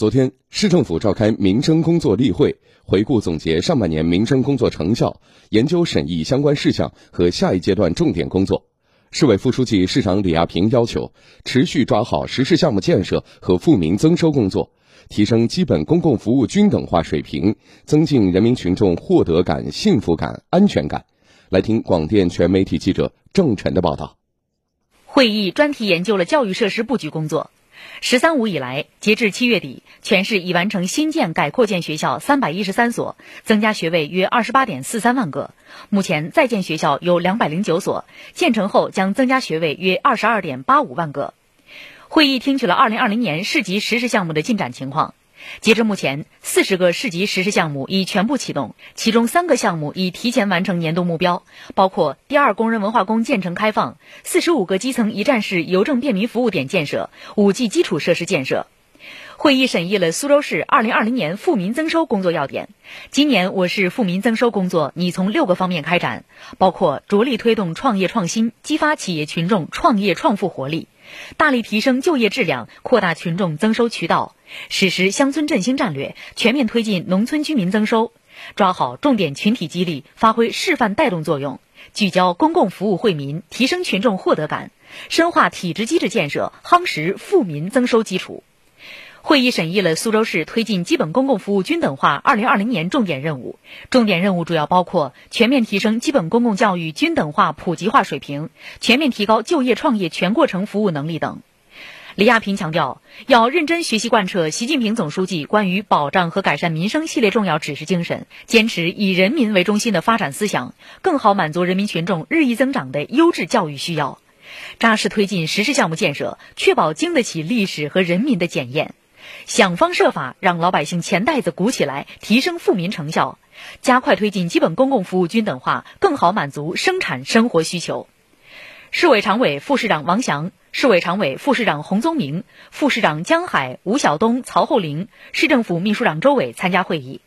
昨天，市政府召开民生工作例会，回顾总结上半年民生工作成效，研究审议相关事项和下一阶段重点工作。市委副书记、市长李亚平要求，持续抓好实施项目建设和富民增收工作，提升基本公共服务均等化水平，增进人民群众获得感、幸福感、安全感。来听广电全媒体记者郑晨的报道。会议专题研究了教育设施布局工作。“十三五”以来，截至七月底，全市已完成新建、改扩建学校三百一十三所，增加学位约二十八点四三万个。目前在建学校有两百零九所，建成后将增加学位约二十二点八五万个。会议听取了二零二零年市级实施项目的进展情况。截至目前，四十个市级实施项目已全部启动，其中三个项目已提前完成年度目标，包括第二工人文化宫建成开放、四十五个基层一站式邮政便民服务点建设、五 G 基础设施建设。会议审议了苏州市二零二零年富民增收工作要点。今年我市富民增收工作拟从六个方面开展，包括着力推动创业创新，激发企业群众创业创富活力。大力提升就业质量，扩大群众增收渠道，实施乡村振兴战略，全面推进农村居民增收，抓好重点群体激励，发挥示范带动作用，聚焦公共服务惠民，提升群众获得感，深化体制机制建设，夯实富民增收基础。会议审议了苏州市推进基本公共服务均等化二零二零年重点任务，重点任务主要包括全面提升基本公共教育均等化普及化水平，全面提高就业创业全过程服务能力等。李亚平强调，要认真学习贯彻习近平总书记关于保障和改善民生系列重要指示精神，坚持以人民为中心的发展思想，更好满足人民群众日益增长的优质教育需要，扎实推进实施项目建设，确保经得起历史和人民的检验。想方设法让老百姓钱袋子鼓起来，提升富民成效，加快推进基本公共服务均等化，更好满足生产生活需求。市委常委、副市长王翔，市委常委、副市长洪宗明，副市长江海、吴晓东、曹厚林，市政府秘书长周伟参加会议。